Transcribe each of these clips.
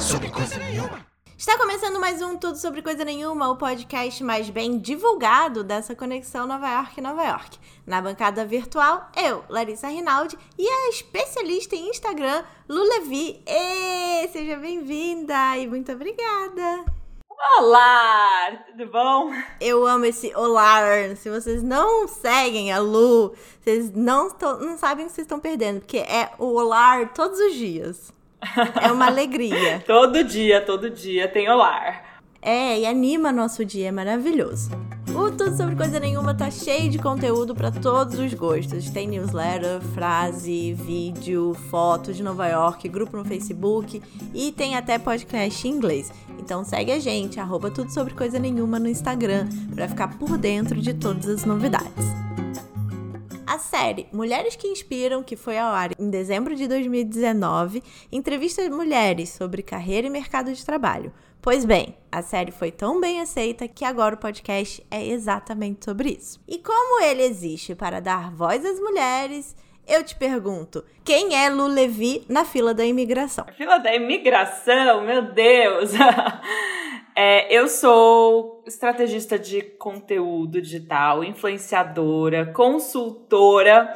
sobre coisa nenhuma. Está começando mais um Tudo Sobre Coisa Nenhuma, o podcast mais bem divulgado dessa conexão Nova York-Nova York. Na bancada virtual, eu, Larissa Rinaldi, e a especialista em Instagram, Lu Levi. E seja bem-vinda e muito obrigada! Olá, tudo bom? Eu amo esse olá. Se vocês não seguem a Lu, vocês não, tão, não sabem o que vocês estão perdendo, porque é o olá todos os dias. É uma alegria. todo dia, todo dia tem olá. É, e anima nosso dia, é maravilhoso. O Tudo Sobre Coisa Nenhuma tá cheio de conteúdo para todos os gostos. Tem newsletter, frase, vídeo, foto de Nova York, grupo no Facebook e tem até podcast em inglês. Então segue a gente, arroba Tudo Sobre Coisa Nenhuma no Instagram, para ficar por dentro de todas as novidades. A série Mulheres que Inspiram, que foi ao ar em dezembro de 2019, entrevista mulheres sobre carreira e mercado de trabalho. Pois bem, a série foi tão bem aceita que agora o podcast é exatamente sobre isso. E como ele existe para dar voz às mulheres, eu te pergunto, quem é Lu Levi na fila da imigração? A fila da imigração, meu Deus! é, eu sou estrategista de conteúdo digital, influenciadora, consultora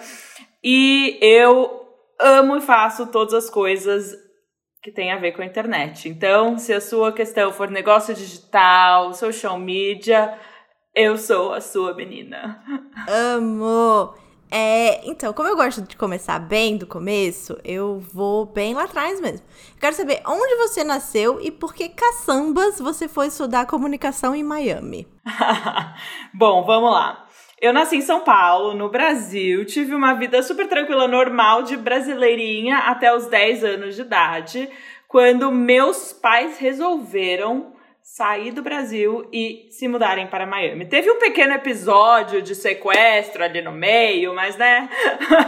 e eu amo e faço todas as coisas que tem a ver com a internet. Então, se a sua questão for negócio digital, social media, eu sou a sua menina. Amo! É, então, como eu gosto de começar bem do começo, eu vou bem lá atrás mesmo. Eu quero saber onde você nasceu e por que caçambas você foi estudar comunicação em Miami. Bom, vamos lá. Eu nasci em São Paulo, no Brasil, tive uma vida super tranquila, normal, de brasileirinha até os 10 anos de idade, quando meus pais resolveram sair do Brasil e se mudarem para Miami. Teve um pequeno episódio de sequestro ali no meio, mas né?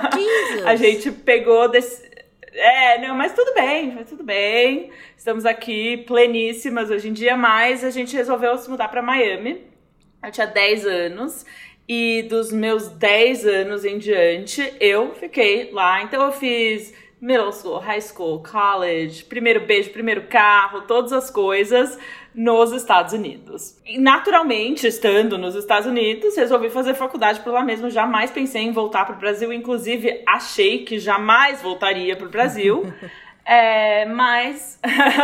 a gente pegou desse. É, não, mas tudo bem, mas tudo bem. Estamos aqui pleníssimas hoje em dia, mas a gente resolveu se mudar para Miami. Eu tinha 10 anos e dos meus 10 anos em diante, eu fiquei lá. Então eu fiz middle school, high school, college, primeiro beijo, primeiro carro, todas as coisas nos Estados Unidos. E naturalmente, estando nos Estados Unidos, resolvi fazer faculdade por lá mesmo. Jamais pensei em voltar para o Brasil, inclusive achei que jamais voltaria para o Brasil. é, mas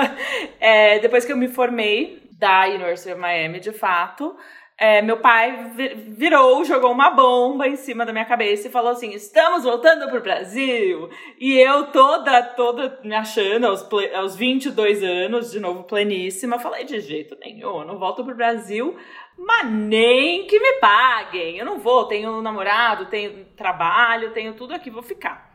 é, depois que eu me formei da University of Miami, de fato, é, meu pai virou, jogou uma bomba em cima da minha cabeça e falou assim: estamos voltando pro Brasil. E eu toda, toda me achando, aos, aos 22 anos, de novo pleníssima, falei: de jeito nenhum, eu não volto pro Brasil, mas nem que me paguem. Eu não vou, tenho um namorado, tenho trabalho, tenho tudo aqui, vou ficar.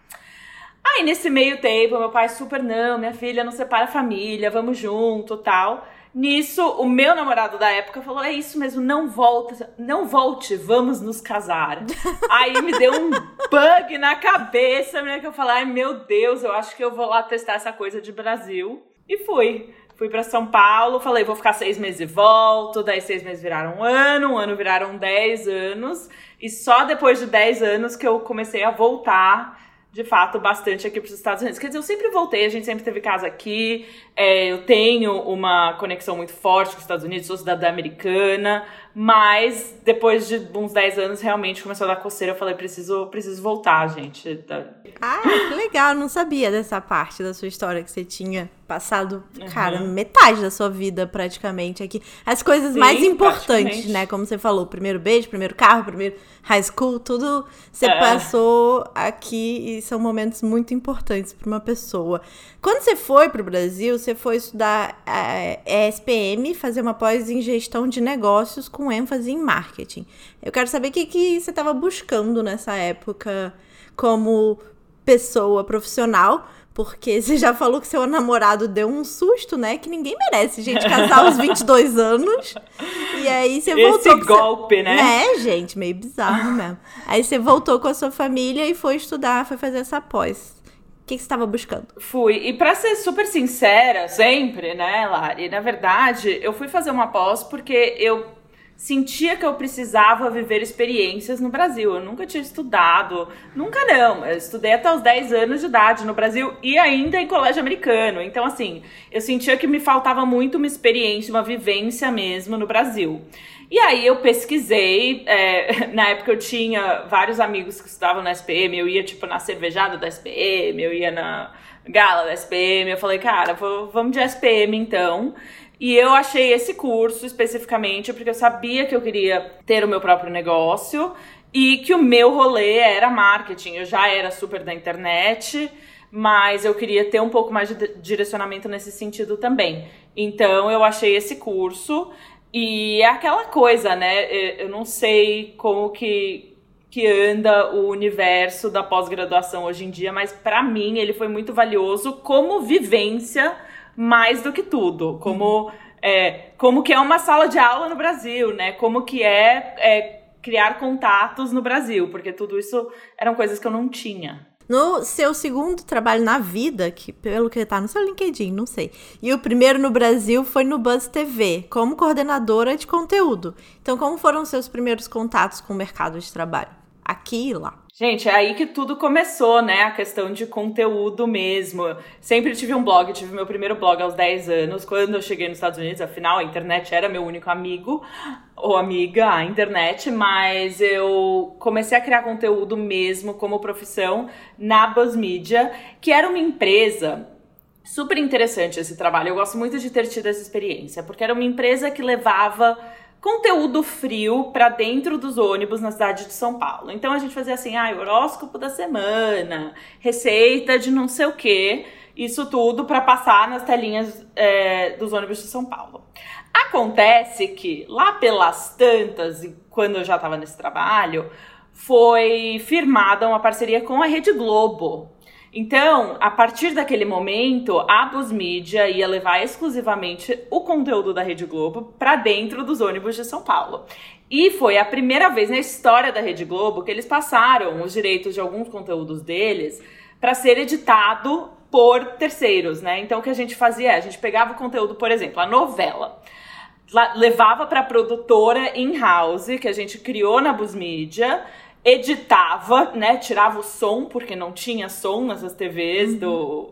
Aí nesse meio tempo, meu pai super, não, minha filha, não separa a família, vamos junto tal. Nisso, o meu namorado da época falou: é isso mesmo, não volta, não volte, vamos nos casar. Aí me deu um bug na cabeça, né? Que eu falei, ai meu Deus, eu acho que eu vou lá testar essa coisa de Brasil. E fui. Fui para São Paulo, falei, vou ficar seis meses e volto. Daí seis meses viraram um ano, um ano viraram dez anos. E só depois de dez anos que eu comecei a voltar de fato, bastante aqui para os Estados Unidos. Quer dizer, eu sempre voltei, a gente sempre teve casa aqui, é, eu tenho uma conexão muito forte com os Estados Unidos, sou cidadã americana, mas depois de uns 10 anos, realmente começou a dar coceira, eu falei, preciso, preciso voltar, gente. Ah, que legal, eu não sabia dessa parte da sua história que você tinha passado, uhum. cara, metade da sua vida praticamente aqui. As coisas Sim, mais importantes, né? Como você falou, primeiro beijo, primeiro carro, primeiro high school, tudo você é. passou aqui e são momentos muito importantes para uma pessoa. Quando você foi para o Brasil, você foi estudar a é, ESPM, fazer uma pós em gestão de negócios com ênfase em marketing. Eu quero saber o que, que você estava buscando nessa época como pessoa profissional, porque você já falou que seu namorado deu um susto, né? Que ninguém merece, gente, casar aos 22 anos. E aí você voltou. Esse golpe, você... né? É, gente, meio bizarro mesmo. Aí você voltou com a sua família e foi estudar, foi fazer essa pós. O que, você estava buscando? Fui. E para ser super sincera, sempre, né, Lari? Na verdade, eu fui fazer uma pós porque eu sentia que eu precisava viver experiências no Brasil. Eu nunca tinha estudado, nunca não. Eu estudei até os 10 anos de idade no Brasil e ainda em colégio americano. Então, assim, eu sentia que me faltava muito uma experiência, uma vivência mesmo no Brasil. E aí eu pesquisei, é, na época eu tinha vários amigos que estudavam na SPM, eu ia tipo na cervejada da SPM, eu ia na gala da SPM, eu falei, cara, vou, vamos de SPM então. E eu achei esse curso especificamente porque eu sabia que eu queria ter o meu próprio negócio e que o meu rolê era marketing. Eu já era super da internet, mas eu queria ter um pouco mais de direcionamento nesse sentido também. Então eu achei esse curso e é aquela coisa, né? Eu não sei como que que anda o universo da pós-graduação hoje em dia, mas para mim ele foi muito valioso como vivência mais do que tudo, como é, como que é uma sala de aula no Brasil, né? Como que é, é criar contatos no Brasil, porque tudo isso eram coisas que eu não tinha. No seu segundo trabalho na vida, que pelo que tá no seu LinkedIn, não sei. E o primeiro no Brasil foi no Buzz TV, como coordenadora de conteúdo. Então, como foram os seus primeiros contatos com o mercado de trabalho? Aqui e lá. Gente, é aí que tudo começou, né? A questão de conteúdo mesmo. Sempre tive um blog, tive meu primeiro blog aos 10 anos, quando eu cheguei nos Estados Unidos. Afinal, a internet era meu único amigo ou amiga, a internet, mas eu comecei a criar conteúdo mesmo como profissão na Buzz Media, que era uma empresa super interessante esse trabalho. Eu gosto muito de ter tido essa experiência, porque era uma empresa que levava conteúdo frio para dentro dos ônibus na cidade de São Paulo. Então a gente fazia assim, ah, horóscopo da semana, receita de não sei o quê, isso tudo para passar nas telinhas é, dos ônibus de São Paulo. Acontece que lá pelas tantas, quando eu já estava nesse trabalho, foi firmada uma parceria com a Rede Globo então, a partir daquele momento, a Bus Media ia levar exclusivamente o conteúdo da Rede Globo para dentro dos ônibus de São Paulo. E foi a primeira vez na história da Rede Globo que eles passaram os direitos de alguns conteúdos deles para ser editado por terceiros, né? Então, o que a gente fazia é, a gente pegava o conteúdo, por exemplo, a novela, levava para a produtora in-house, que a gente criou na Bus Media, editava, né? Tirava o som, porque não tinha som nessas TVs uhum. do,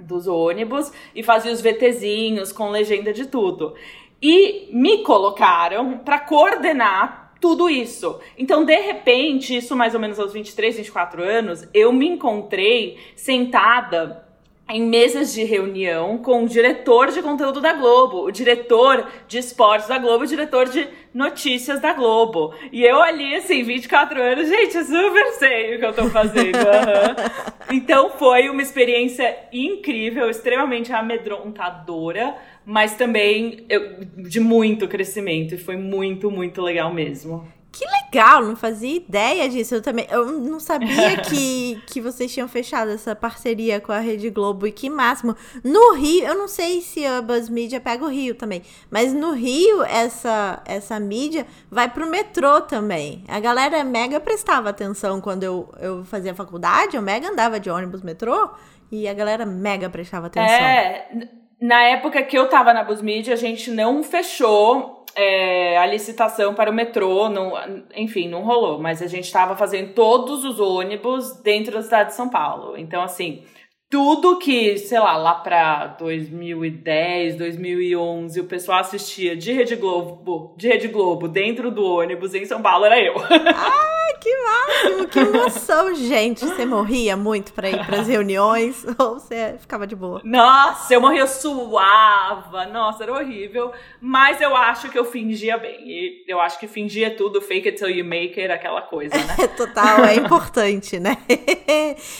dos ônibus, e fazia os VTzinhos com legenda de tudo. E me colocaram para coordenar tudo isso. Então, de repente, isso mais ou menos aos 23, 24 anos, eu me encontrei sentada em mesas de reunião com o diretor de conteúdo da Globo, o diretor de esportes da Globo, o diretor de notícias da Globo. E eu ali, assim, 24 anos, gente, super sei o que eu tô fazendo. Uhum. então foi uma experiência incrível, extremamente amedrontadora, mas também eu, de muito crescimento. E foi muito, muito legal mesmo. Que legal, não fazia ideia disso. Eu também, eu não sabia que, que vocês tinham fechado essa parceria com a Rede Globo e que máximo. No Rio, eu não sei se a Buzz Media pega o Rio também, mas no Rio essa essa mídia vai pro metrô também. A galera mega prestava atenção quando eu, eu fazia faculdade, eu mega andava de ônibus metrô e a galera mega prestava atenção. É, na época que eu tava na Buzz Media, a gente não fechou é, a licitação para o metrô, não, enfim, não rolou, mas a gente estava fazendo todos os ônibus dentro da cidade de São Paulo. Então, assim, tudo que, sei lá, lá pra 2010, 2011, o pessoal assistia de Rede Globo, de Rede Globo dentro do ônibus em São Paulo era eu. Ai, que máximo, que emoção, gente. Você morria muito pra ir pras reuniões ou você ficava de boa? Nossa, eu morria suava. Nossa, era horrível. Mas eu acho que eu fingia bem. E eu acho que fingir é tudo, fake it till you make it, aquela coisa, né? Total, é importante, né?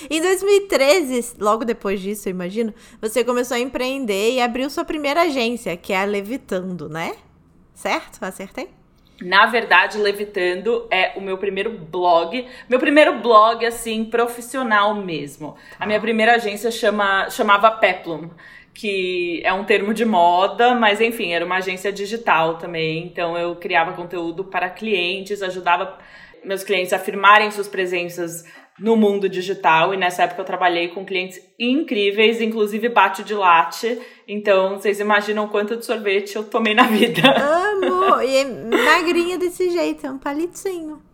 em 2013, logo logo depois disso, eu imagino, você começou a empreender e abriu sua primeira agência, que é a Levitando, né? Certo? Acertei? Na verdade, Levitando é o meu primeiro blog, meu primeiro blog assim profissional mesmo. A minha primeira agência chama chamava Peplum, que é um termo de moda, mas enfim, era uma agência digital também. Então eu criava conteúdo para clientes, ajudava meus clientes a firmarem suas presenças no mundo digital e nessa época eu trabalhei com clientes incríveis, inclusive bate de latte. Então, vocês imaginam quanto de sorvete eu tomei na vida. Amo! E é magrinha desse jeito, é um palitinho.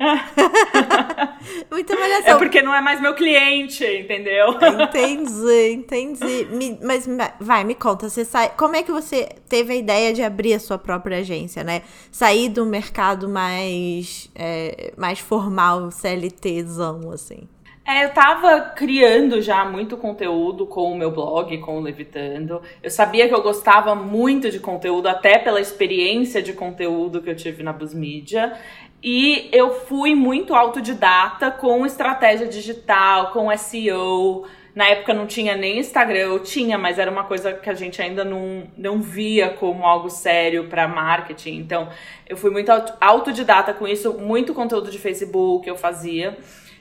Muita malhação. É porque não é mais meu cliente, entendeu? Entendi, entendi. Me, mas vai, me conta, você sai, como é que você teve a ideia de abrir a sua própria agência, né? Sair do mercado mais, é, mais formal, CLTzão, assim. É, eu tava criando já muito conteúdo com o meu blog, com o Levitando. Eu sabia que eu gostava muito de conteúdo, até pela experiência de conteúdo que eu tive na Bus Media. E eu fui muito autodidata com estratégia digital, com SEO. Na época não tinha nem Instagram, eu tinha, mas era uma coisa que a gente ainda não, não via como algo sério para marketing. Então, eu fui muito autodidata com isso, muito conteúdo de Facebook eu fazia.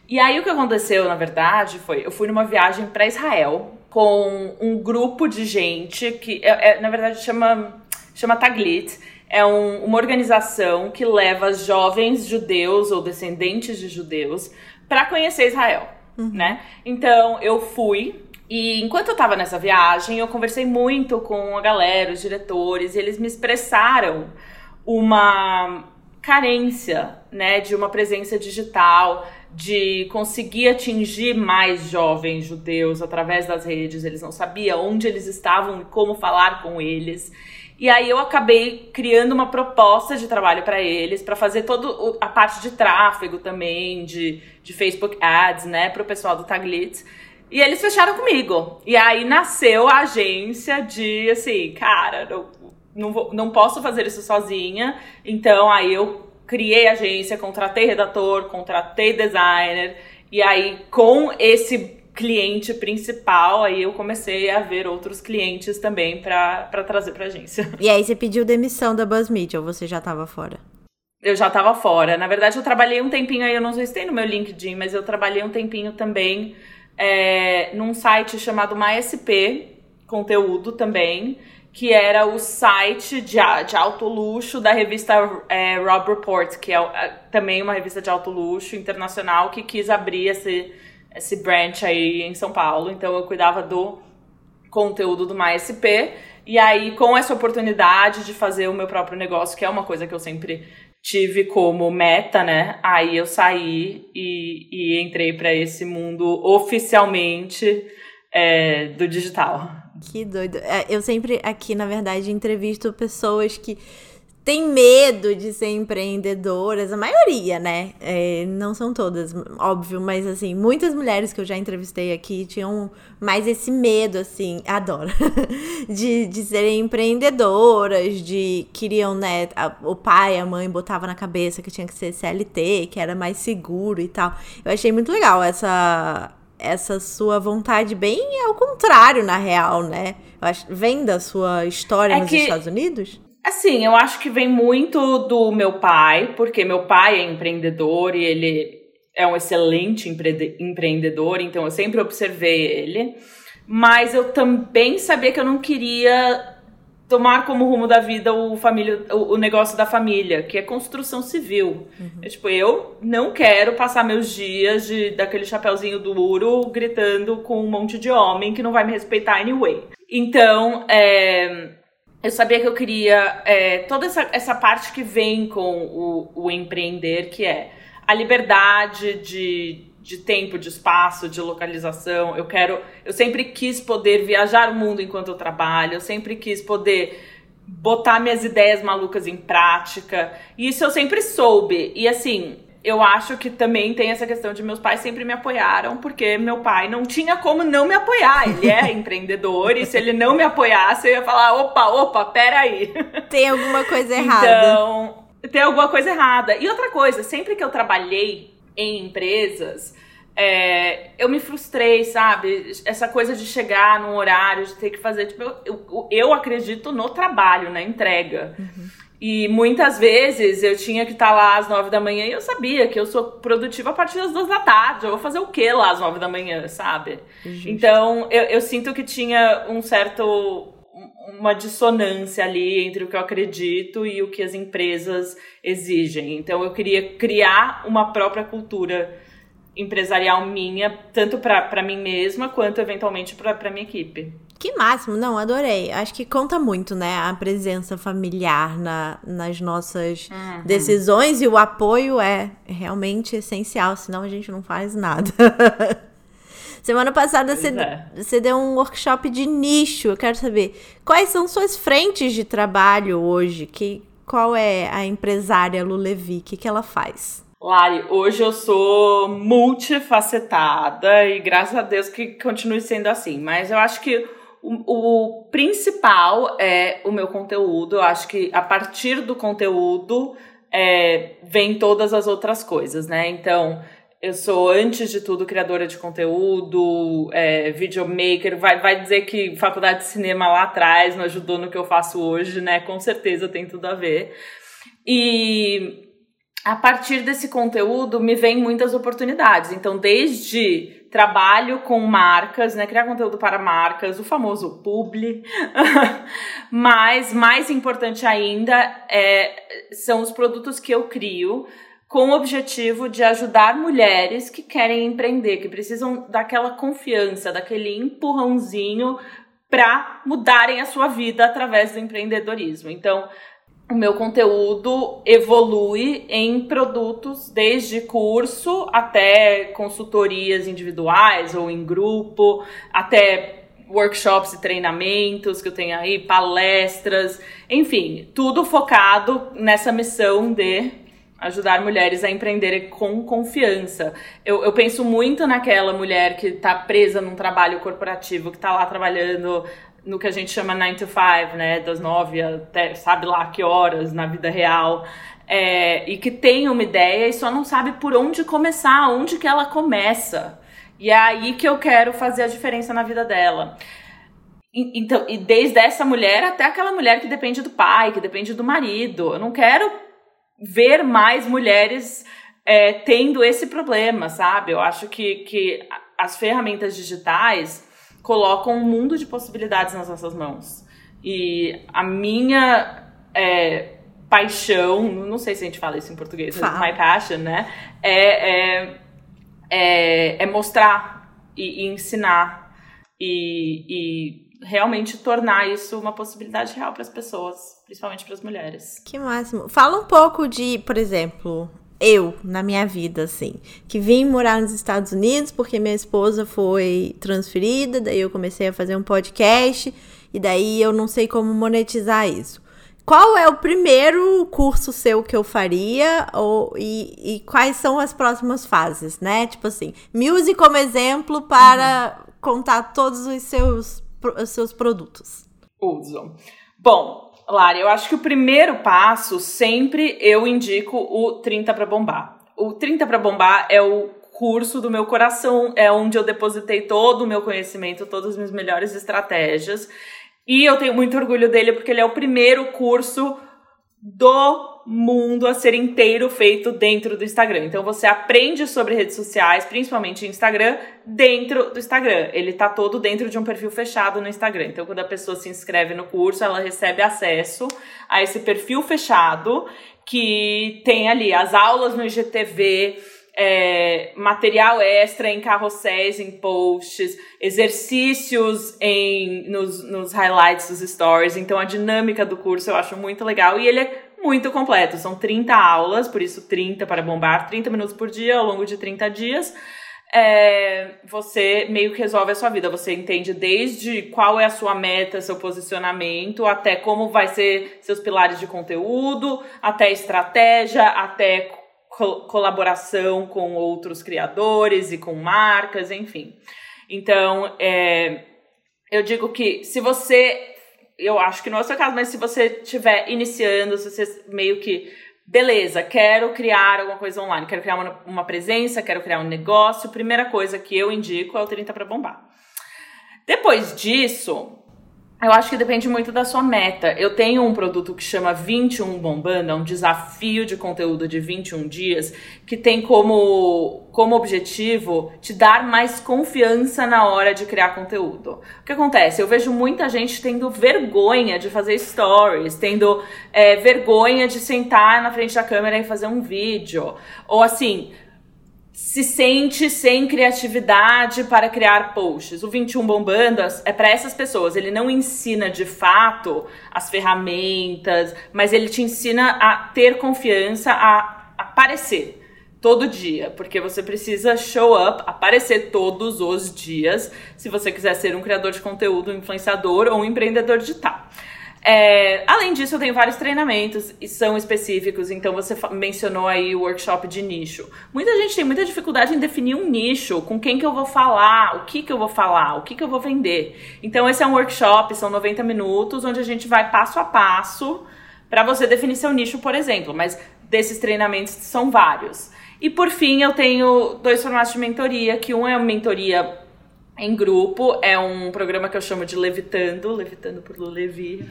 E aí o que aconteceu, na verdade, foi eu fui numa viagem para Israel com um grupo de gente que, é, é, na verdade, chama, chama Taglit é um, uma organização que leva jovens judeus ou descendentes de judeus para conhecer Israel, uhum. né? Então eu fui e enquanto eu estava nessa viagem, eu conversei muito com a galera, os diretores, e eles me expressaram uma carência, né, de uma presença digital, de conseguir atingir mais jovens judeus através das redes. Eles não sabiam onde eles estavam e como falar com eles. E aí eu acabei criando uma proposta de trabalho para eles, para fazer toda a parte de tráfego também, de, de Facebook Ads, né, para o pessoal do Taglitz. E eles fecharam comigo. E aí nasceu a agência de, assim, cara, não, não, vou, não posso fazer isso sozinha. Então aí eu criei agência, contratei redator, contratei designer. E aí com esse cliente principal, aí eu comecei a ver outros clientes também para trazer pra agência. E aí você pediu demissão da BuzzMedia ou você já estava fora? Eu já estava fora. Na verdade, eu trabalhei um tempinho aí, eu não sei se tem no meu LinkedIn, mas eu trabalhei um tempinho também é, num site chamado MySP, conteúdo também, que era o site de, de alto luxo da revista é, Rob Report, que é, é também uma revista de alto luxo internacional que quis abrir esse esse branch aí em São Paulo, então eu cuidava do conteúdo do MySP. E aí, com essa oportunidade de fazer o meu próprio negócio, que é uma coisa que eu sempre tive como meta, né? Aí eu saí e, e entrei para esse mundo oficialmente é, do digital. Que doido. É, eu sempre aqui, na verdade, entrevisto pessoas que tem medo de ser empreendedoras, a maioria, né? É, não são todas, óbvio, mas assim, muitas mulheres que eu já entrevistei aqui tinham mais esse medo, assim, adoro, de, de serem empreendedoras, de queriam, né? A, o pai, a mãe botava na cabeça que tinha que ser CLT, que era mais seguro e tal. Eu achei muito legal essa essa sua vontade bem ao contrário, na real, né? Vem da sua história é nos que... Estados Unidos? Assim, eu acho que vem muito do meu pai, porque meu pai é empreendedor e ele é um excelente empre empreendedor, então eu sempre observei ele. Mas eu também sabia que eu não queria tomar como rumo da vida o, família, o, negócio da família, que é construção civil. Uhum. É, tipo, eu não quero passar meus dias de, daquele chapéuzinho duro gritando com um monte de homem que não vai me respeitar anyway. Então, é, eu sabia que eu queria é, toda essa, essa parte que vem com o, o empreender, que é a liberdade de, de tempo, de espaço, de localização. Eu quero, eu sempre quis poder viajar o mundo enquanto eu trabalho. Eu sempre quis poder botar minhas ideias malucas em prática. E isso eu sempre soube. E assim, eu acho que também tem essa questão de meus pais sempre me apoiaram, porque meu pai não tinha como não me apoiar. Ele é empreendedor e se ele não me apoiasse, eu ia falar: opa, opa, peraí. Tem alguma coisa errada. Então, tem alguma coisa errada. E outra coisa, sempre que eu trabalhei em empresas, é, eu me frustrei, sabe? Essa coisa de chegar num horário, de ter que fazer. Tipo, eu, eu, eu acredito no trabalho, na entrega. Uhum. E muitas vezes eu tinha que estar tá lá às nove da manhã e eu sabia que eu sou produtiva a partir das duas da tarde. Eu vou fazer o que lá às nove da manhã, sabe? Justo. Então eu, eu sinto que tinha um certo. uma dissonância ali entre o que eu acredito e o que as empresas exigem. Então eu queria criar uma própria cultura empresarial minha, tanto para mim mesma quanto eventualmente para minha equipe. Que máximo, não, adorei. Acho que conta muito, né, a presença familiar na, nas nossas uhum. decisões e o apoio é realmente essencial, senão a gente não faz nada. Semana passada você, é. você deu um workshop de nicho. Eu quero saber quais são suas frentes de trabalho hoje. Que, qual é a empresária Lu Levi? O que, que ela faz? Lari, hoje eu sou multifacetada e graças a Deus que continue sendo assim. Mas eu acho que o, o principal é o meu conteúdo. Eu acho que a partir do conteúdo é, vem todas as outras coisas, né? Então, eu sou, antes de tudo, criadora de conteúdo, é, videomaker. Vai, vai dizer que faculdade de cinema lá atrás não ajudou no que eu faço hoje, né? Com certeza tem tudo a ver. E a partir desse conteúdo me vem muitas oportunidades. Então, desde trabalho com marcas, né, criar conteúdo para marcas, o famoso publi, mas mais importante ainda é, são os produtos que eu crio com o objetivo de ajudar mulheres que querem empreender, que precisam daquela confiança, daquele empurrãozinho para mudarem a sua vida através do empreendedorismo. Então, o meu conteúdo evolui em produtos, desde curso até consultorias individuais ou em grupo, até workshops e treinamentos que eu tenho aí, palestras, enfim, tudo focado nessa missão de ajudar mulheres a empreenderem com confiança. Eu, eu penso muito naquela mulher que está presa num trabalho corporativo, que está lá trabalhando no que a gente chama 9 to 5, né? Das 9 até sabe lá que horas na vida real. É, e que tem uma ideia e só não sabe por onde começar, onde que ela começa. E é aí que eu quero fazer a diferença na vida dela. E, então, e desde essa mulher até aquela mulher que depende do pai, que depende do marido. Eu não quero ver mais mulheres é, tendo esse problema, sabe? Eu acho que, que as ferramentas digitais colocam um mundo de possibilidades nas nossas mãos. E a minha é, paixão, não sei se a gente fala isso em português, mas my passion, né? É, é, é, é mostrar e, e ensinar e, e, realmente tornar isso uma possibilidade real para as pessoas, principalmente para as mulheres. Que máximo. Fala um pouco de, por exemplo, eu na minha vida, assim, que vim morar nos Estados Unidos porque minha esposa foi transferida, daí eu comecei a fazer um podcast e daí eu não sei como monetizar isso. Qual é o primeiro curso seu que eu faria ou, e, e quais são as próximas fases, né? Tipo assim, Muse como exemplo para uhum. contar todos os seus, os seus produtos. Uso. Bom, Lari, eu acho que o primeiro passo sempre eu indico o 30 para bombar. O 30 para bombar é o curso do meu coração, é onde eu depositei todo o meu conhecimento, todas as minhas melhores estratégias. E eu tenho muito orgulho dele porque ele é o primeiro curso do mundo a ser inteiro feito dentro do Instagram. Então você aprende sobre redes sociais, principalmente Instagram, dentro do Instagram. Ele tá todo dentro de um perfil fechado no Instagram. Então quando a pessoa se inscreve no curso, ela recebe acesso a esse perfil fechado que tem ali as aulas no IGTV, é, material extra em carrosséis, em posts, exercícios em, nos, nos highlights dos stories. Então a dinâmica do curso eu acho muito legal e ele é muito completo. São 30 aulas, por isso 30 para bombar, 30 minutos por dia ao longo de 30 dias. É, você meio que resolve a sua vida. Você entende desde qual é a sua meta, seu posicionamento, até como vai ser seus pilares de conteúdo, até estratégia, até co colaboração com outros criadores e com marcas, enfim. Então, é, eu digo que se você eu acho que não é o seu caso, mas se você estiver iniciando, se você meio que, beleza, quero criar alguma coisa online, quero criar uma, uma presença, quero criar um negócio, primeira coisa que eu indico é o 30 para bombar. Depois disso, eu acho que depende muito da sua meta. Eu tenho um produto que chama 21 Bombando, é um desafio de conteúdo de 21 dias, que tem como, como objetivo te dar mais confiança na hora de criar conteúdo. O que acontece? Eu vejo muita gente tendo vergonha de fazer stories, tendo é, vergonha de sentar na frente da câmera e fazer um vídeo. Ou assim, se sente sem criatividade para criar posts. O 21 Bombandas é para essas pessoas. Ele não ensina de fato as ferramentas, mas ele te ensina a ter confiança, a aparecer todo dia, porque você precisa show up, aparecer todos os dias, se você quiser ser um criador de conteúdo, um influenciador ou um empreendedor digital. É, além disso, eu tenho vários treinamentos e são específicos. Então, você mencionou aí o workshop de nicho. Muita gente tem muita dificuldade em definir um nicho, com quem que eu vou falar, o que que eu vou falar, o que que eu vou vender. Então, esse é um workshop, são 90 minutos, onde a gente vai passo a passo para você definir seu nicho, por exemplo. Mas desses treinamentos são vários. E por fim, eu tenho dois formatos de mentoria, que um é uma mentoria em grupo. É um programa que eu chamo de Levitando, Levitando por Lu Levi,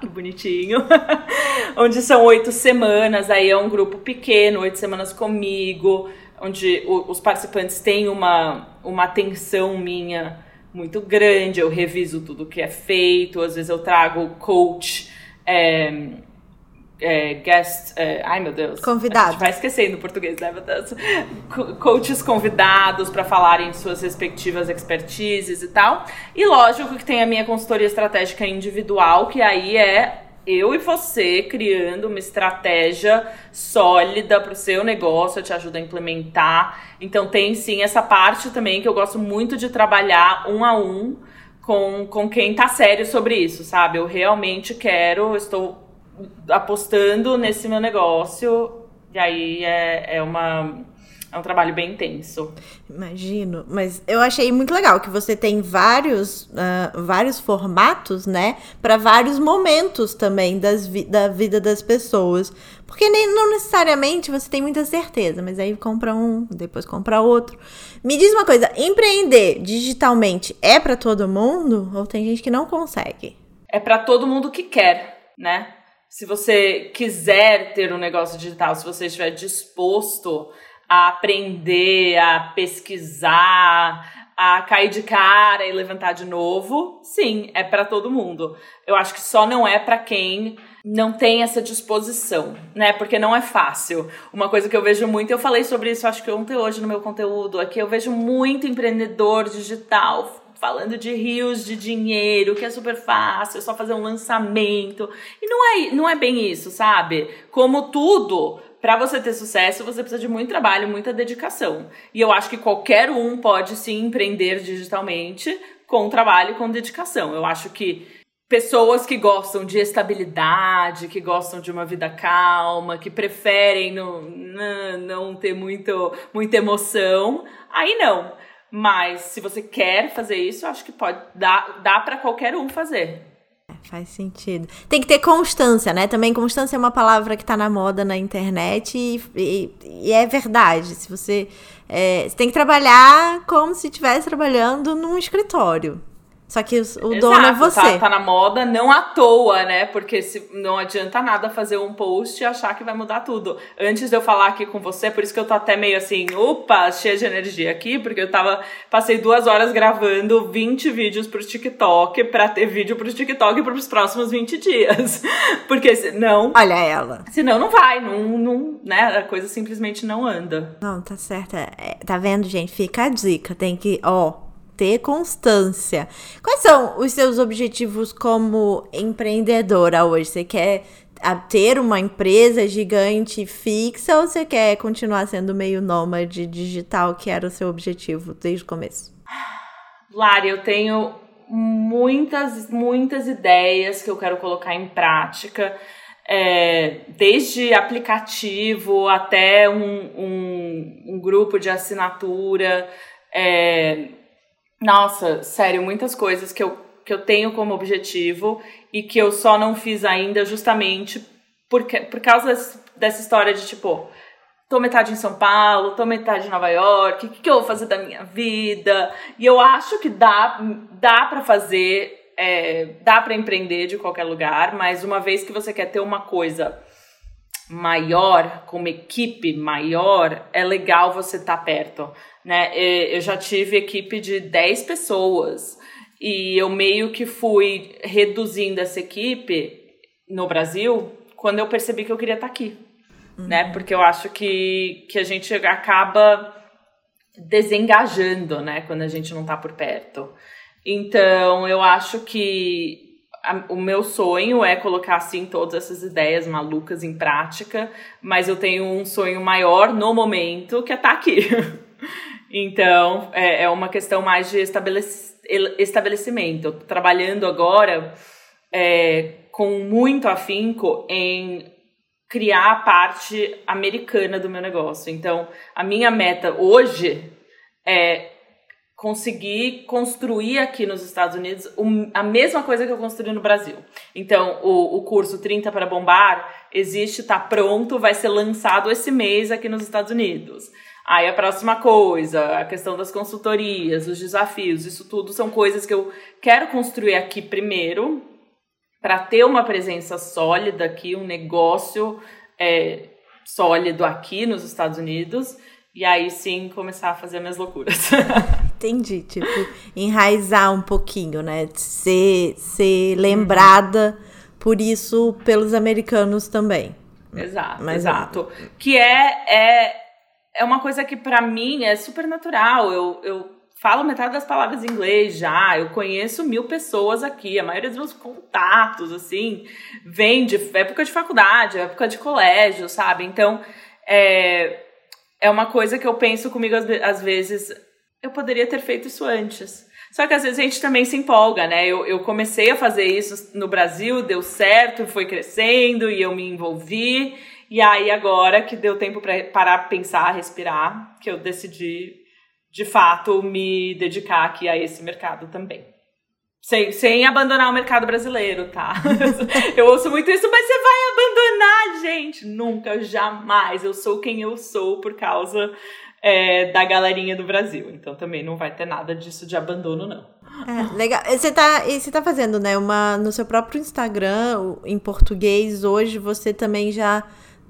que bonitinho. onde são oito semanas, aí é um grupo pequeno, oito semanas comigo, onde o, os participantes têm uma, uma atenção minha muito grande, eu reviso tudo que é feito, às vezes eu trago coach. É, é, guest. É, ai meu Deus. Convidado. A gente vai esquecendo o português, né, meu Deus? Coaches convidados para falarem de suas respectivas expertises e tal. E lógico que tem a minha consultoria estratégica individual, que aí é eu e você criando uma estratégia sólida para o seu negócio, eu te ajudo a implementar. Então tem sim essa parte também que eu gosto muito de trabalhar um a um com, com quem tá sério sobre isso, sabe? Eu realmente quero, estou apostando nesse meu negócio. E aí é, é uma. É um trabalho bem intenso. Imagino, mas eu achei muito legal que você tem vários, uh, vários formatos, né, para vários momentos também das vi da vida das pessoas. Porque nem, não necessariamente você tem muita certeza, mas aí compra um, depois compra outro. Me diz uma coisa, empreender digitalmente é para todo mundo ou tem gente que não consegue? É para todo mundo que quer, né? Se você quiser ter um negócio digital, se você estiver disposto a aprender, a pesquisar, a cair de cara e levantar de novo, sim, é para todo mundo. Eu acho que só não é para quem não tem essa disposição, né? Porque não é fácil. Uma coisa que eu vejo muito, eu falei sobre isso, acho que ontem hoje no meu conteúdo, aqui eu vejo muito empreendedor digital falando de rios de dinheiro, que é super fácil, é só fazer um lançamento. E não é, não é bem isso, sabe? Como tudo, para você ter sucesso, você precisa de muito trabalho, muita dedicação. E eu acho que qualquer um pode sim empreender digitalmente com trabalho, com dedicação. Eu acho que pessoas que gostam de estabilidade, que gostam de uma vida calma, que preferem não, não ter muito, muita emoção, aí não. Mas se você quer fazer isso, acho que pode dar dá para qualquer um fazer. Faz sentido. Tem que ter constância, né? Também constância é uma palavra que tá na moda na internet e, e, e é verdade. Se você, é, você tem que trabalhar como se estivesse trabalhando num escritório. Só que o Exato, dono é tá, você. Tá, tá, na moda não à toa, né? Porque se, não adianta nada fazer um post e achar que vai mudar tudo. Antes de eu falar aqui com você, por isso que eu tô até meio assim, opa, cheia de energia aqui, porque eu tava. Passei duas horas gravando 20 vídeos pro TikTok pra ter vídeo pro TikTok pros próximos 20 dias. Porque senão. Olha ela. Senão não vai, não, não, né? A coisa simplesmente não anda. Não, tá certo. É, tá vendo, gente? Fica a dica. Tem que, ó ter constância. Quais são os seus objetivos como empreendedora hoje? Você quer ter uma empresa gigante fixa ou você quer continuar sendo meio nômade digital, que era o seu objetivo desde o começo? Lari, eu tenho muitas, muitas ideias que eu quero colocar em prática. É, desde aplicativo até um, um, um grupo de assinatura. É, nossa, sério, muitas coisas que eu, que eu tenho como objetivo e que eu só não fiz ainda justamente porque, por causa dessa história de tipo, tô metade em São Paulo, tô metade em Nova York, o que, que eu vou fazer da minha vida? E eu acho que dá, dá para fazer, é, dá para empreender de qualquer lugar, mas uma vez que você quer ter uma coisa maior, com uma equipe maior, é legal você estar tá perto né? Eu já tive equipe de 10 pessoas e eu meio que fui reduzindo essa equipe no Brasil quando eu percebi que eu queria estar aqui. uhum. né? Porque eu acho que, que a gente acaba desengajando, né? Quando a gente não tá por perto. Então, eu acho que o meu sonho é colocar, assim, todas essas ideias malucas em prática, mas eu tenho um sonho maior no momento, que é estar tá aqui. então, é, é uma questão mais de estabelec estabelecimento. Eu tô trabalhando agora é, com muito afinco em criar a parte americana do meu negócio. Então, a minha meta hoje é conseguir construir aqui nos Estados Unidos a mesma coisa que eu construí no Brasil. Então, o, o curso 30 para Bombar existe, está pronto, vai ser lançado esse mês aqui nos Estados Unidos. Aí a próxima coisa, a questão das consultorias, os desafios, isso tudo são coisas que eu quero construir aqui primeiro, para ter uma presença sólida aqui, um negócio é, sólido aqui nos Estados Unidos, e aí sim começar a fazer minhas loucuras. Entendi, tipo, enraizar um pouquinho, né? Ser, ser lembrada por isso pelos americanos também. Exato, Mas, exato. Que é, é, é uma coisa que para mim é super natural. Eu, eu falo metade das palavras em inglês já, eu conheço mil pessoas aqui, a maioria dos meus contatos, assim, vem de época de faculdade, época de colégio, sabe? Então, é, é uma coisa que eu penso comigo às vezes, eu poderia ter feito isso antes. Só que às vezes a gente também se empolga, né? Eu, eu comecei a fazer isso no Brasil, deu certo, foi crescendo e eu me envolvi. E aí agora que deu tempo para parar, pensar, respirar, que eu decidi de fato me dedicar aqui a esse mercado também. Sem, sem abandonar o mercado brasileiro, tá? eu ouço muito isso, mas você vai abandonar, gente? Nunca, jamais. Eu sou quem eu sou por causa é, da galerinha do Brasil. Então também não vai ter nada disso de abandono, não. É, legal. Você tá, você tá fazendo, né, uma no seu próprio Instagram, em português, hoje você também já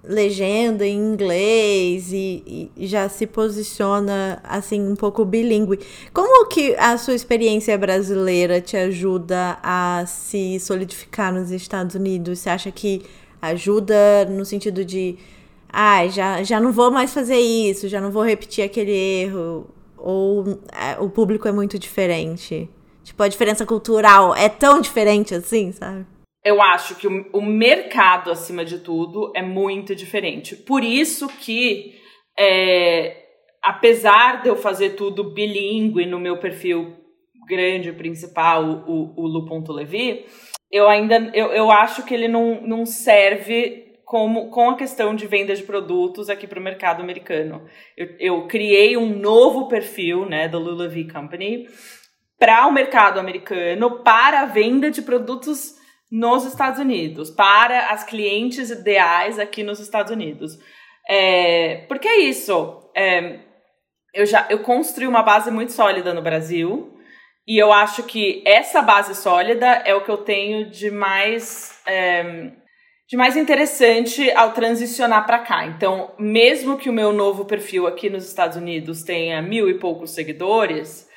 legenda em inglês e, e, já se posiciona assim um pouco bilíngue. Como que a sua experiência brasileira te ajuda a se solidificar nos Estados Unidos? Você acha que ajuda no sentido de ah, já, já não vou mais fazer isso, já não vou repetir aquele erro? Ou é, o público é muito diferente? Tipo, a diferença cultural é tão diferente assim, sabe? eu acho que o, o, mercado, acima de tudo, é muito diferente. Por isso que, é, apesar de eu fazer tudo bilíngue no meu perfil grande, principal, o, o Lu.levi, eu ainda eu, eu acho que ele não, não serve como com a questão de venda de produtos aqui para o mercado americano. Eu, eu, criei um novo perfil né, da Lulavi Company para o mercado americano para a venda de produtos nos Estados Unidos, para as clientes ideais aqui nos Estados Unidos. É, porque é isso. É, eu já eu construí uma base muito sólida no Brasil e eu acho que essa base sólida é o que eu tenho de mais é, de mais interessante ao transicionar para cá. Então, mesmo que o meu novo perfil aqui nos Estados Unidos tenha mil e poucos seguidores,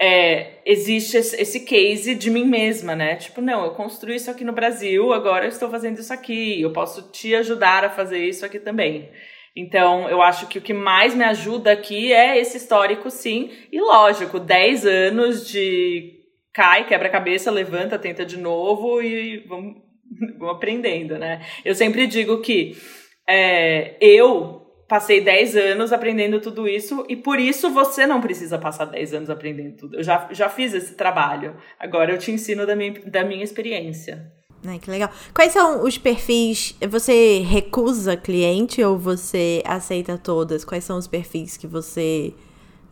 é, existe esse case de mim mesma, né? Tipo, não, eu construí isso aqui no Brasil, agora eu estou fazendo isso aqui, eu posso te ajudar a fazer isso aqui também. Então, eu acho que o que mais me ajuda aqui é esse histórico, sim. E lógico, 10 anos de cai, quebra a cabeça, levanta, tenta de novo e vamos, vamos aprendendo, né? Eu sempre digo que é, eu passei 10 anos aprendendo tudo isso e por isso você não precisa passar 10 anos aprendendo tudo. Eu já, já fiz esse trabalho. Agora eu te ensino da minha, da minha experiência. Ai, que legal. Quais são os perfis? Você recusa cliente ou você aceita todas? Quais são os perfis que você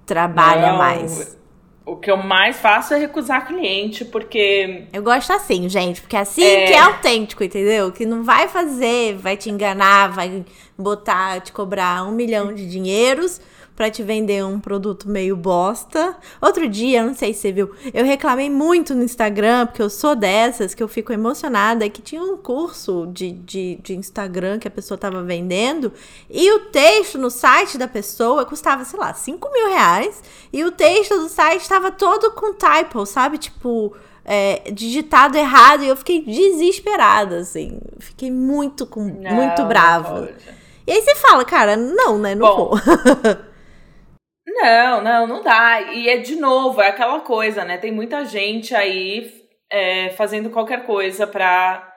trabalha não, mais? O que eu mais faço é recusar cliente, porque. Eu gosto assim, gente, porque assim é... que é autêntico, entendeu? Que não vai fazer, vai te enganar, vai botar, te cobrar um milhão de dinheiros para te vender um produto meio bosta. Outro dia, não sei se você viu, eu reclamei muito no Instagram, porque eu sou dessas, que eu fico emocionada, que tinha um curso de, de, de Instagram que a pessoa tava vendendo, e o texto no site da pessoa custava, sei lá, 5 mil reais, e o texto do site estava todo com typo, sabe? Tipo. É, digitado errado e eu fiquei desesperada, assim. Fiquei muito com, não, muito brava. E aí você fala, cara, não, né? Não Bom, vou. não, não, não dá. E é de novo, é aquela coisa, né? Tem muita gente aí é, fazendo qualquer coisa pra,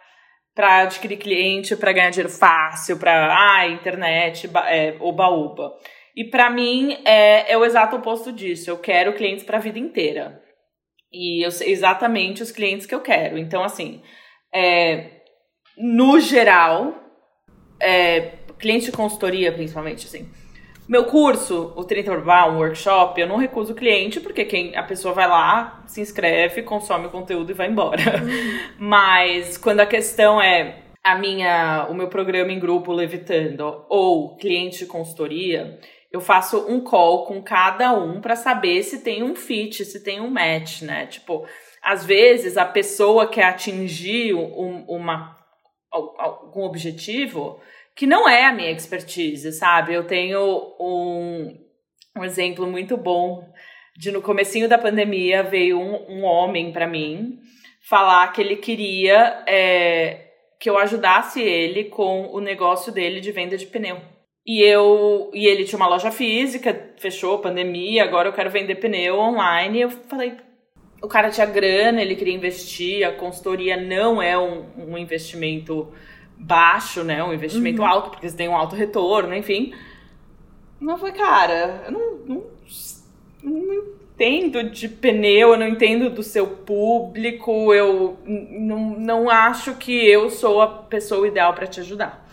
pra adquirir cliente, pra ganhar dinheiro fácil, pra ah, internet, é, oba-oba. E para mim é, é o exato oposto disso. Eu quero clientes para a vida inteira. E eu sei exatamente os clientes que eu quero. Então, assim, é, no geral, é, cliente de consultoria, principalmente, assim. Meu curso, o 30 Urbal, um workshop, eu não recuso o cliente, porque quem a pessoa vai lá, se inscreve, consome o conteúdo e vai embora. Uhum. Mas quando a questão é a minha, o meu programa em grupo levitando ou cliente de consultoria, eu faço um call com cada um para saber se tem um fit, se tem um match, né? Tipo, às vezes a pessoa quer atingir um, uma, algum objetivo que não é a minha expertise, sabe? Eu tenho um, um exemplo muito bom de no comecinho da pandemia veio um, um homem para mim falar que ele queria é, que eu ajudasse ele com o negócio dele de venda de pneu. E eu e ele tinha uma loja física, fechou pandemia, agora eu quero vender pneu online. Eu falei, o cara tinha grana, ele queria investir, a consultoria não é um, um investimento baixo, né? Um investimento uhum. alto, porque você tem um alto retorno, enfim. Mas falei, cara, eu não, não, não entendo de pneu, eu não entendo do seu público, eu não, não acho que eu sou a pessoa ideal para te ajudar.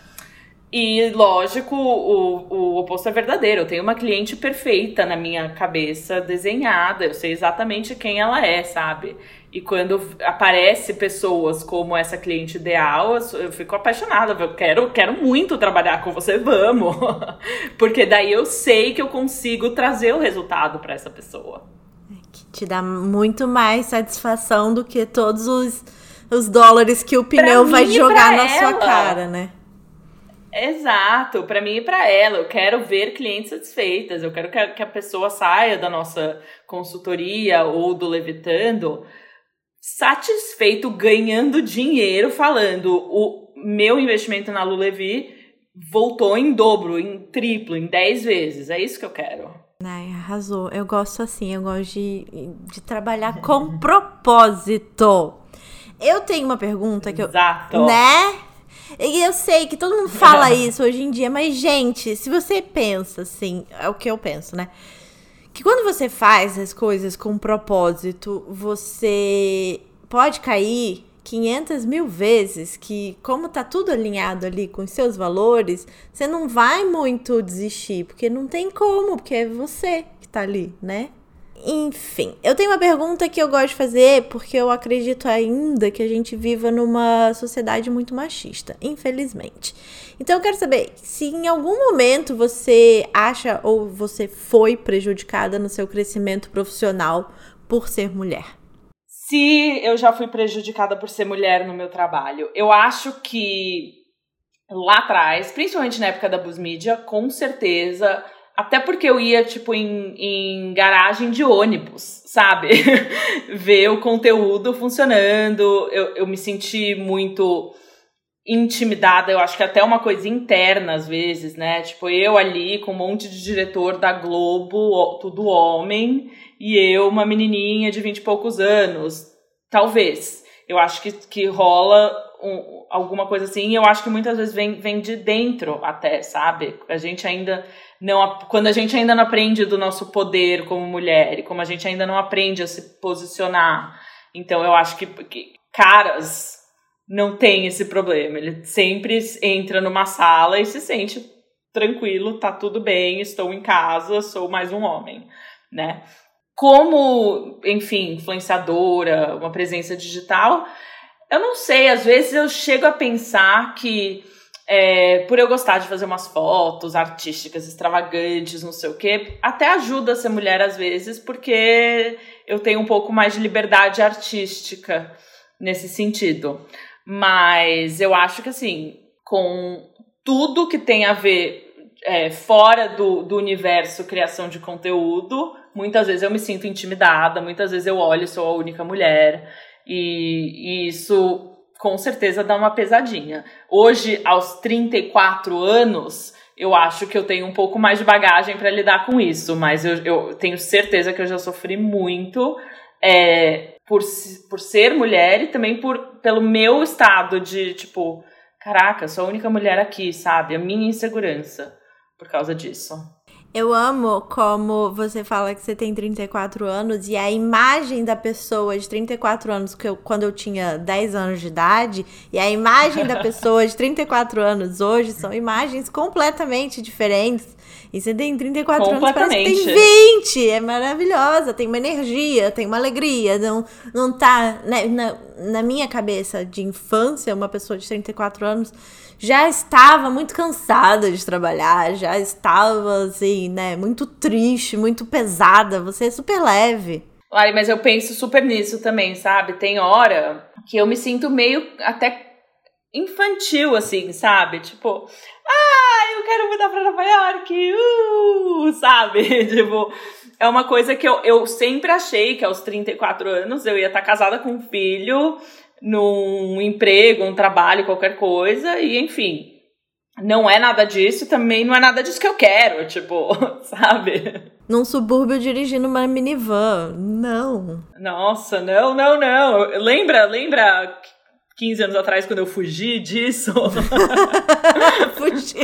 E, lógico, o, o oposto é verdadeiro. Eu tenho uma cliente perfeita na minha cabeça, desenhada. Eu sei exatamente quem ela é, sabe? E quando aparece pessoas como essa cliente ideal, eu fico apaixonada. Eu quero, quero muito trabalhar com você, vamos! Porque daí eu sei que eu consigo trazer o resultado para essa pessoa. Que te dá muito mais satisfação do que todos os, os dólares que o pneu vai jogar na ela. sua cara, né? Exato, para mim e para ela. Eu quero ver clientes satisfeitas. Eu quero que a pessoa saia da nossa consultoria ou do Levitando satisfeito, ganhando dinheiro, falando o meu investimento na Lulevi voltou em dobro, em triplo, em 10 vezes. É isso que eu quero. Ai, arrasou. Eu gosto assim, eu gosto de, de trabalhar com propósito. Eu tenho uma pergunta que Exato. eu. Né? E eu sei que todo mundo fala isso hoje em dia, mas, gente, se você pensa assim, é o que eu penso, né? Que quando você faz as coisas com propósito, você pode cair 500 mil vezes que, como tá tudo alinhado ali com os seus valores, você não vai muito desistir, porque não tem como, porque é você que tá ali, né? Enfim, eu tenho uma pergunta que eu gosto de fazer porque eu acredito ainda que a gente viva numa sociedade muito machista, infelizmente. Então eu quero saber se em algum momento você acha ou você foi prejudicada no seu crescimento profissional por ser mulher. Se eu já fui prejudicada por ser mulher no meu trabalho, eu acho que lá atrás, principalmente na época da Bus Media, com certeza até porque eu ia, tipo, em, em garagem de ônibus, sabe? Ver o conteúdo funcionando. Eu, eu me senti muito intimidada, eu acho que até uma coisa interna às vezes, né? Tipo, eu ali com um monte de diretor da Globo, tudo homem, e eu, uma menininha de vinte e poucos anos. Talvez. Eu acho que, que rola um, alguma coisa assim, e eu acho que muitas vezes vem, vem de dentro até, sabe? A gente ainda não quando a gente ainda não aprende do nosso poder como mulher e como a gente ainda não aprende a se posicionar. Então eu acho que, que caras não tem esse problema. Ele sempre entra numa sala e se sente tranquilo, tá tudo bem, estou em casa, sou mais um homem, né? Como, enfim, influenciadora, uma presença digital, eu não sei, às vezes eu chego a pensar que é, por eu gostar de fazer umas fotos artísticas extravagantes, não sei o quê, até ajuda a ser mulher às vezes, porque eu tenho um pouco mais de liberdade artística nesse sentido. Mas eu acho que assim, com tudo que tem a ver é, fora do, do universo criação de conteúdo, muitas vezes eu me sinto intimidada, muitas vezes eu olho e sou a única mulher. E, e isso com certeza dá uma pesadinha. Hoje, aos 34 anos, eu acho que eu tenho um pouco mais de bagagem para lidar com isso, mas eu, eu, tenho certeza que eu já sofri muito é, por, por ser mulher e também por, pelo meu estado de, tipo, caraca, sou a única mulher aqui, sabe? A minha insegurança por causa disso. Eu amo como você fala que você tem 34 anos e a imagem da pessoa de 34 anos que eu, quando eu tinha 10 anos de idade e a imagem da pessoa de 34 anos hoje são imagens completamente diferentes. E você tem 34 anos, parece que tem 20. É maravilhosa, tem uma energia, tem uma alegria. Não, não tá. Né, na, na minha cabeça de infância, uma pessoa de 34 anos já estava muito cansada de trabalhar, já estava, assim, né, muito triste, muito pesada. Você é super leve. Lari, mas eu penso super nisso também, sabe? Tem hora que eu me sinto meio até infantil, assim, sabe? Tipo, ah, eu quero mudar pra Nova York, uh, sabe? tipo, é uma coisa que eu, eu sempre achei que aos 34 anos eu ia estar casada com um filho, num emprego, um trabalho, qualquer coisa, e enfim. Não é nada disso, também não é nada disso que eu quero, tipo, sabe? Num subúrbio dirigindo uma minivan. Não. Nossa, não, não, não. Lembra, lembra 15 anos atrás, quando eu fugi disso. Fugiu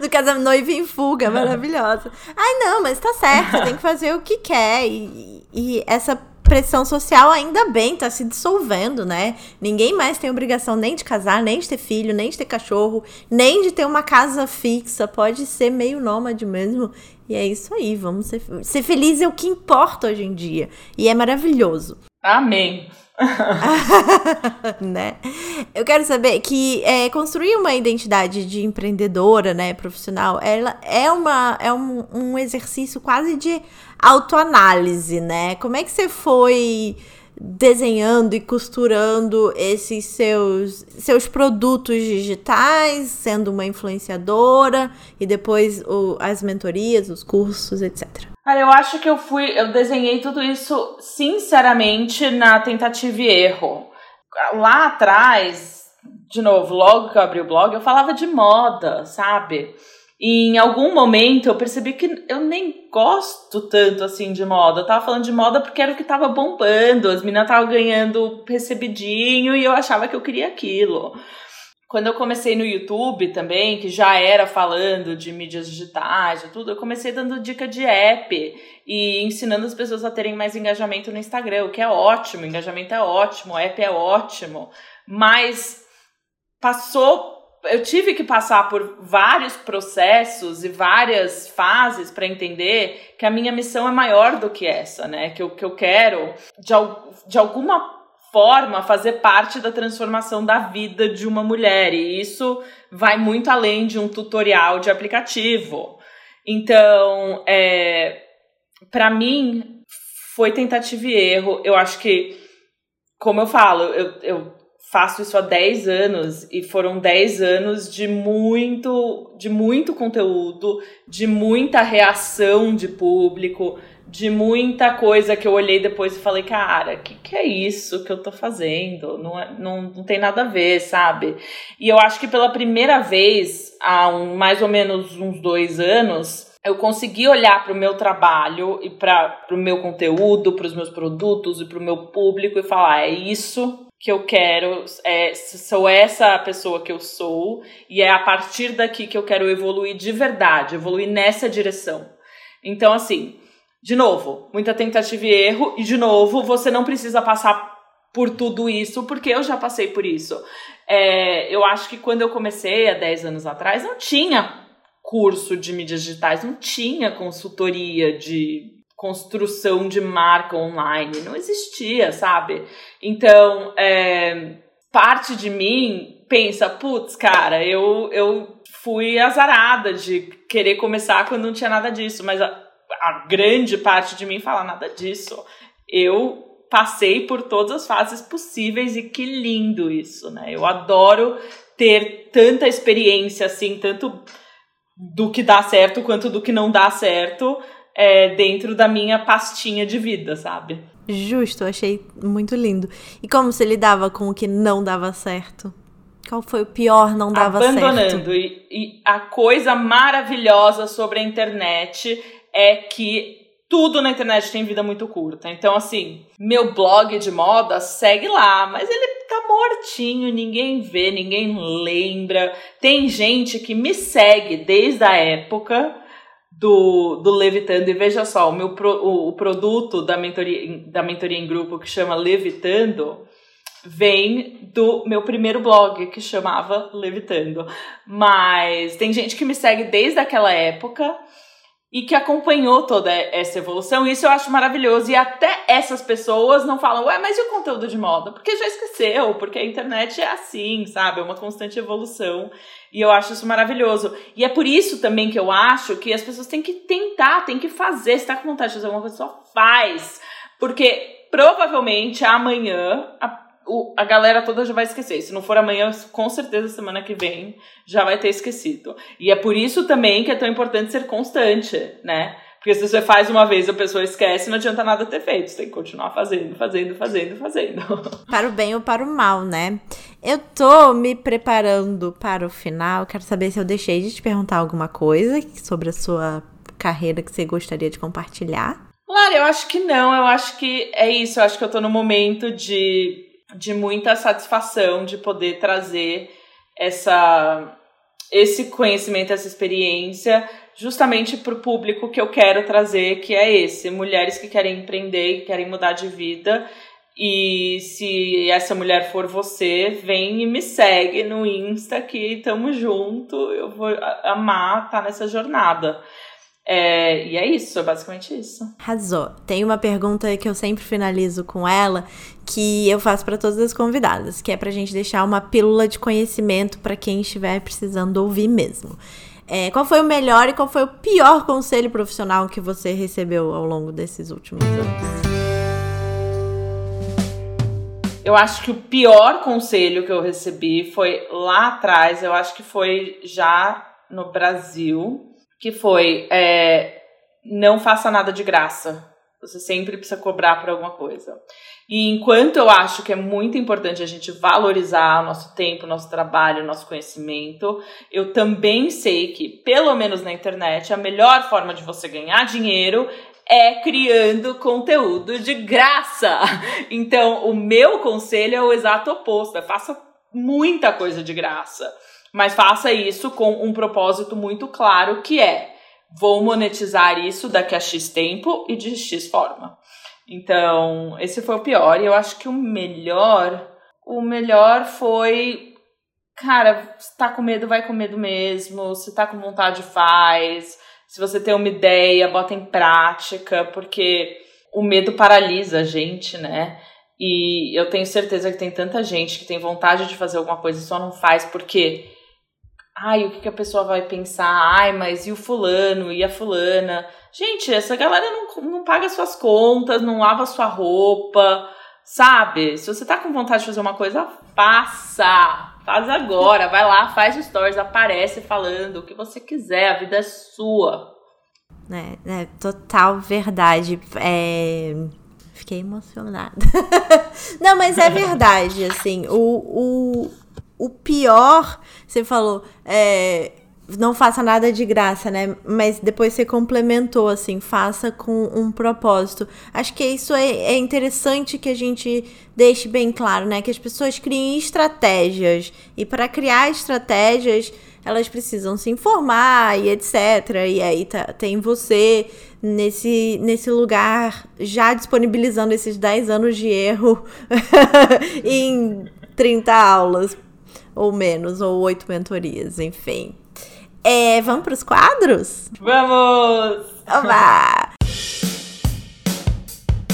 do casamento noiva em fuga, maravilhosa. Ai, não, mas tá certo, tem que fazer o que quer. E, e essa pressão social ainda bem tá se dissolvendo, né? Ninguém mais tem obrigação nem de casar, nem de ter filho, nem de ter cachorro, nem de ter uma casa fixa. Pode ser meio nômade mesmo. E é isso aí, vamos ser, ser felizes é o que importa hoje em dia. E é maravilhoso. Amém. né? Eu quero saber que é, construir uma identidade de empreendedora, né, profissional, ela é, uma, é um, um exercício quase de autoanálise, né? Como é que você foi desenhando e costurando esses seus, seus produtos digitais, sendo uma influenciadora e depois o, as mentorias, os cursos, etc. Cara, eu acho que eu fui, eu desenhei tudo isso sinceramente na tentativa e erro. Lá atrás, de novo, logo que eu abri o blog, eu falava de moda, sabe? E em algum momento eu percebi que eu nem gosto tanto assim de moda. Eu tava falando de moda porque era o que tava bombando, as meninas estavam ganhando recebidinho e eu achava que eu queria aquilo. Quando eu comecei no YouTube também, que já era falando de mídias digitais e tudo, eu comecei dando dica de app e ensinando as pessoas a terem mais engajamento no Instagram, o que é ótimo, engajamento é ótimo, app é ótimo, mas passou eu tive que passar por vários processos e várias fases para entender que a minha missão é maior do que essa, né? Que eu, que eu quero, de, de alguma forma, fazer parte da transformação da vida de uma mulher. E isso vai muito além de um tutorial de aplicativo. Então, é, para mim, foi tentativa e erro. Eu acho que, como eu falo, eu, eu faço isso há 10 anos e foram 10 anos de muito de muito conteúdo, de muita reação de público, de muita coisa que eu olhei depois e falei, cara, que que é isso que eu tô fazendo? Não, é, não, não tem nada a ver, sabe? E eu acho que pela primeira vez, há um, mais ou menos uns dois anos, eu consegui olhar para o meu trabalho e para o meu conteúdo, para os meus produtos e para o meu público e falar: é isso que eu quero, é, sou essa pessoa que eu sou, e é a partir daqui que eu quero evoluir de verdade, evoluir nessa direção. Então, assim, de novo, muita tentativa e erro, e de novo, você não precisa passar por tudo isso, porque eu já passei por isso. É, eu acho que quando eu comecei há 10 anos atrás, não tinha curso de mídias digitais, não tinha consultoria de construção de marca online. Não existia, sabe? Então, é, parte de mim pensa, putz, cara, eu, eu fui azarada de querer começar quando não tinha nada disso, mas a, a grande parte de mim fala nada disso. Eu passei por todas as fases possíveis e que lindo isso, né? Eu adoro ter tanta experiência assim, tanto do que dá certo quanto do que não dá certo é, dentro da minha pastinha de vida, sabe? Justo, achei muito lindo. E como você lidava com o que não dava certo? Qual foi o pior não dava Abandonando. certo? Abandonando. E, e a coisa maravilhosa sobre a internet é que tudo na internet tem vida muito curta. Então, assim, meu blog de moda segue lá, mas ele tá mortinho, ninguém vê, ninguém lembra. Tem gente que me segue desde a época do, do Levitando. E veja só, o, meu pro, o, o produto da mentoria, da mentoria em grupo que chama Levitando vem do meu primeiro blog que chamava Levitando. Mas tem gente que me segue desde aquela época e que acompanhou toda essa evolução. Isso eu acho maravilhoso. E até essas pessoas não falam, ué, mas e o conteúdo de moda? Porque já esqueceu, porque a internet é assim, sabe? É uma constante evolução. E eu acho isso maravilhoso. E é por isso também que eu acho que as pessoas têm que tentar, têm que fazer. Se tá com vontade de fazer alguma coisa, só faz. Porque provavelmente amanhã a o, a galera toda já vai esquecer. Se não for amanhã, com certeza semana que vem já vai ter esquecido. E é por isso também que é tão importante ser constante, né? Porque se você faz uma vez e a pessoa esquece, não adianta nada ter feito. Você tem que continuar fazendo, fazendo, fazendo, fazendo. Para o bem ou para o mal, né? Eu tô me preparando para o final. Quero saber se eu deixei de te perguntar alguma coisa sobre a sua carreira que você gostaria de compartilhar. Claro, eu acho que não. Eu acho que é isso. Eu acho que eu tô no momento de de muita satisfação de poder trazer essa esse conhecimento, essa experiência, justamente para o público que eu quero trazer, que é esse: mulheres que querem empreender, que querem mudar de vida. E se essa mulher for você, vem e me segue no Insta que tamo junto. Eu vou amar estar tá nessa jornada. É, e é isso, é basicamente isso. Arrasou. Tem uma pergunta que eu sempre finalizo com ela, que eu faço para todas as convidadas, que é pra gente deixar uma pílula de conhecimento para quem estiver precisando ouvir mesmo. É, qual foi o melhor e qual foi o pior conselho profissional que você recebeu ao longo desses últimos anos? Eu acho que o pior conselho que eu recebi foi lá atrás, eu acho que foi já no Brasil, que foi é, não faça nada de graça. Você sempre precisa cobrar por alguma coisa. E enquanto eu acho que é muito importante a gente valorizar o nosso tempo, o nosso trabalho, o nosso conhecimento, eu também sei que, pelo menos na internet, a melhor forma de você ganhar dinheiro é criando conteúdo de graça. Então, o meu conselho é o exato oposto: é faça muita coisa de graça. Mas faça isso com um propósito muito claro que é vou monetizar isso daqui a X tempo e de X forma. Então, esse foi o pior. E eu acho que o melhor, o melhor foi, cara, se tá com medo, vai com medo mesmo. Se tá com vontade, faz. Se você tem uma ideia, bota em prática, porque o medo paralisa a gente, né? E eu tenho certeza que tem tanta gente que tem vontade de fazer alguma coisa e só não faz porque ai, o que, que a pessoa vai pensar? Ai, mas e o fulano, e a fulana? Gente, essa galera não, não paga suas contas, não lava sua roupa, sabe? Se você tá com vontade de fazer uma coisa, faça! Faz agora, vai lá, faz stories, aparece falando o que você quiser, a vida é sua. É, é total verdade. É... Fiquei emocionada. não, mas é verdade, assim, o, o, o pior, você falou, é, não faça nada de graça, né? Mas depois você complementou, assim, faça com um propósito. Acho que isso é, é, interessante que a gente deixe bem claro, né? Que as pessoas criem estratégias. E para criar estratégias, elas precisam se informar e etc. E aí tá, tem você nesse, nesse lugar já disponibilizando esses 10 anos de erro em 30 aulas ou menos, ou oito mentorias, enfim. É, vamos para os quadros? Vamos! Oba!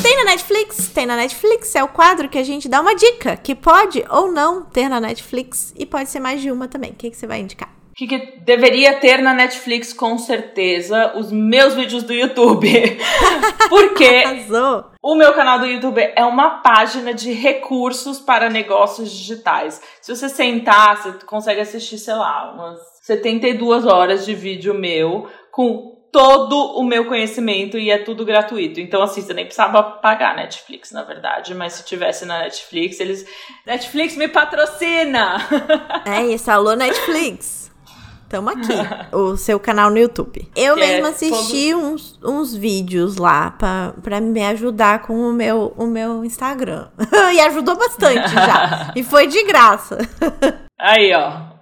Tem na Netflix? Tem na Netflix. É o quadro que a gente dá uma dica que pode ou não ter na Netflix e pode ser mais de uma também. O que, que você vai indicar? O que, que, deveria ter na Netflix, com certeza, os meus vídeos do YouTube. Porque Arrasou. o meu canal do YouTube é uma página de recursos para negócios digitais. Se você sentar, você consegue assistir, sei lá, umas 72 horas de vídeo meu com todo o meu conhecimento e é tudo gratuito. Então, assim, você nem precisava pagar Netflix, na verdade. Mas se tivesse na Netflix, eles. Netflix me patrocina! É isso, alô Netflix. Tamo aqui, o seu canal no YouTube. Eu que mesma é assisti todo... uns, uns vídeos lá pra, pra me ajudar com o meu, o meu Instagram. e ajudou bastante já. e foi de graça. Aí, ó.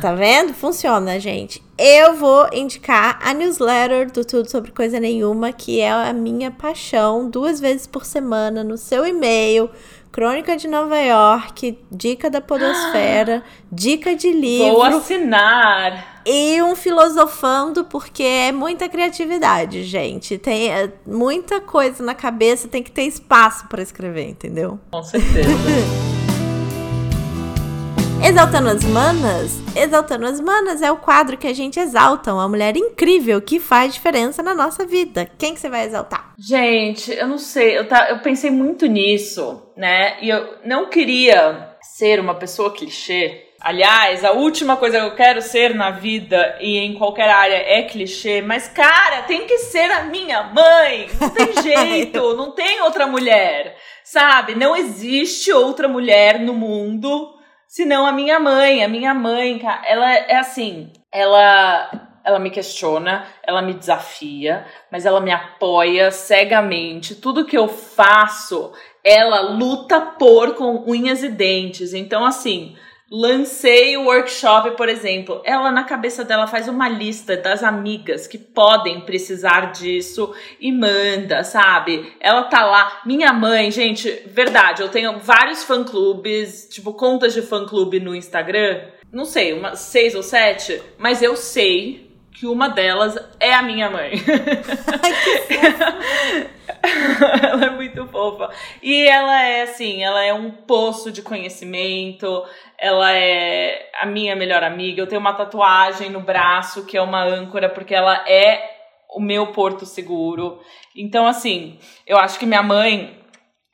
tá vendo? Funciona, gente. Eu vou indicar a newsletter do Tudo Sobre Coisa Nenhuma, que é a minha paixão, duas vezes por semana no seu e-mail. Crônica de Nova York, dica da Podosfera, dica de livro. Vou assinar! E um filosofando, porque é muita criatividade, gente. Tem é, muita coisa na cabeça, tem que ter espaço para escrever, entendeu? Com certeza. Exaltando as Manas? Exaltando as Manas é o quadro que a gente exalta uma mulher incrível que faz diferença na nossa vida. Quem que você vai exaltar? Gente, eu não sei, eu, tá, eu pensei muito nisso, né? E eu não queria ser uma pessoa clichê. Aliás, a última coisa que eu quero ser na vida e em qualquer área é clichê, mas cara, tem que ser a minha mãe. Não tem jeito, não tem outra mulher. Sabe? Não existe outra mulher no mundo senão a minha mãe. A minha mãe, ela é assim, ela ela me questiona, ela me desafia, mas ela me apoia cegamente. Tudo que eu faço, ela luta por com unhas e dentes. Então, assim, Lancei o workshop, por exemplo. Ela, na cabeça dela, faz uma lista das amigas que podem precisar disso e manda, sabe? Ela tá lá. Minha mãe, gente, verdade, eu tenho vários fã-clubes, tipo, contas de fã-clube no Instagram. Não sei, umas seis ou sete, mas eu sei que uma delas é a minha mãe. ela é muito fofa. E ela é assim, ela é um poço de conhecimento, ela é a minha melhor amiga. Eu tenho uma tatuagem no braço que é uma âncora, porque ela é o meu porto seguro. Então, assim, eu acho que minha mãe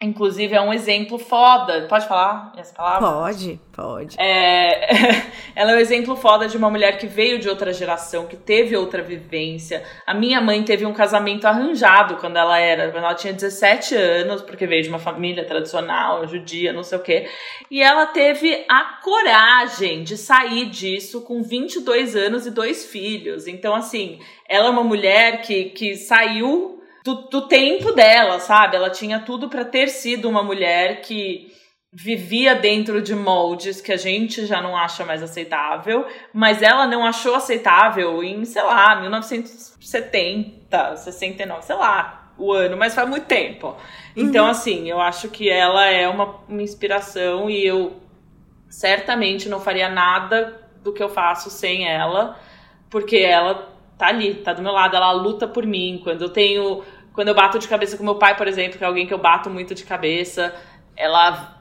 Inclusive, é um exemplo foda. Pode falar essa palavra? Pode, pode. É... ela é um exemplo foda de uma mulher que veio de outra geração, que teve outra vivência. A minha mãe teve um casamento arranjado quando ela era, quando ela tinha 17 anos, porque veio de uma família tradicional, judia, não sei o quê. E ela teve a coragem de sair disso com 22 anos e dois filhos. Então, assim, ela é uma mulher que, que saiu do, do tempo dela, sabe? Ela tinha tudo para ter sido uma mulher que vivia dentro de moldes que a gente já não acha mais aceitável, mas ela não achou aceitável em, sei lá, 1970, 69, sei lá, o ano, mas faz muito tempo. Então, uhum. assim, eu acho que ela é uma, uma inspiração e eu certamente não faria nada do que eu faço sem ela, porque ela tá ali, tá do meu lado, ela luta por mim. Quando eu tenho. Quando eu bato de cabeça com meu pai, por exemplo, que é alguém que eu bato muito de cabeça, ela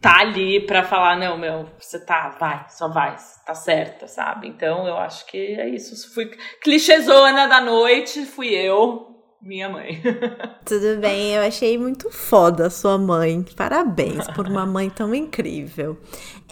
tá ali pra falar, não, meu, você tá, vai, só vai, tá certa, sabe? Então eu acho que é isso. Fui clichêzona da noite, fui eu, minha mãe. Tudo bem, eu achei muito foda a sua mãe. Parabéns por uma mãe tão incrível.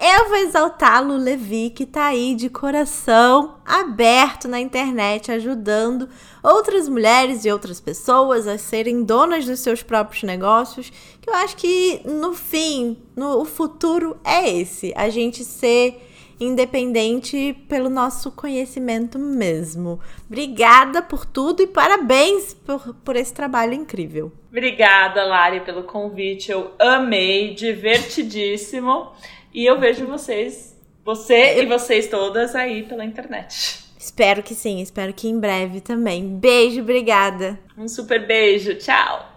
Eu vou exaltar Lu Levi, que tá aí de coração aberto na internet, ajudando outras mulheres e outras pessoas a serem donas dos seus próprios negócios. Que eu acho que no fim, no, o futuro é esse: a gente ser independente pelo nosso conhecimento mesmo. Obrigada por tudo e parabéns por, por esse trabalho incrível. Obrigada, Lari, pelo convite. Eu amei, divertidíssimo. E eu vejo vocês, você e vocês todas aí pela internet. Espero que sim, espero que em breve também. Beijo, obrigada. Um super beijo, tchau.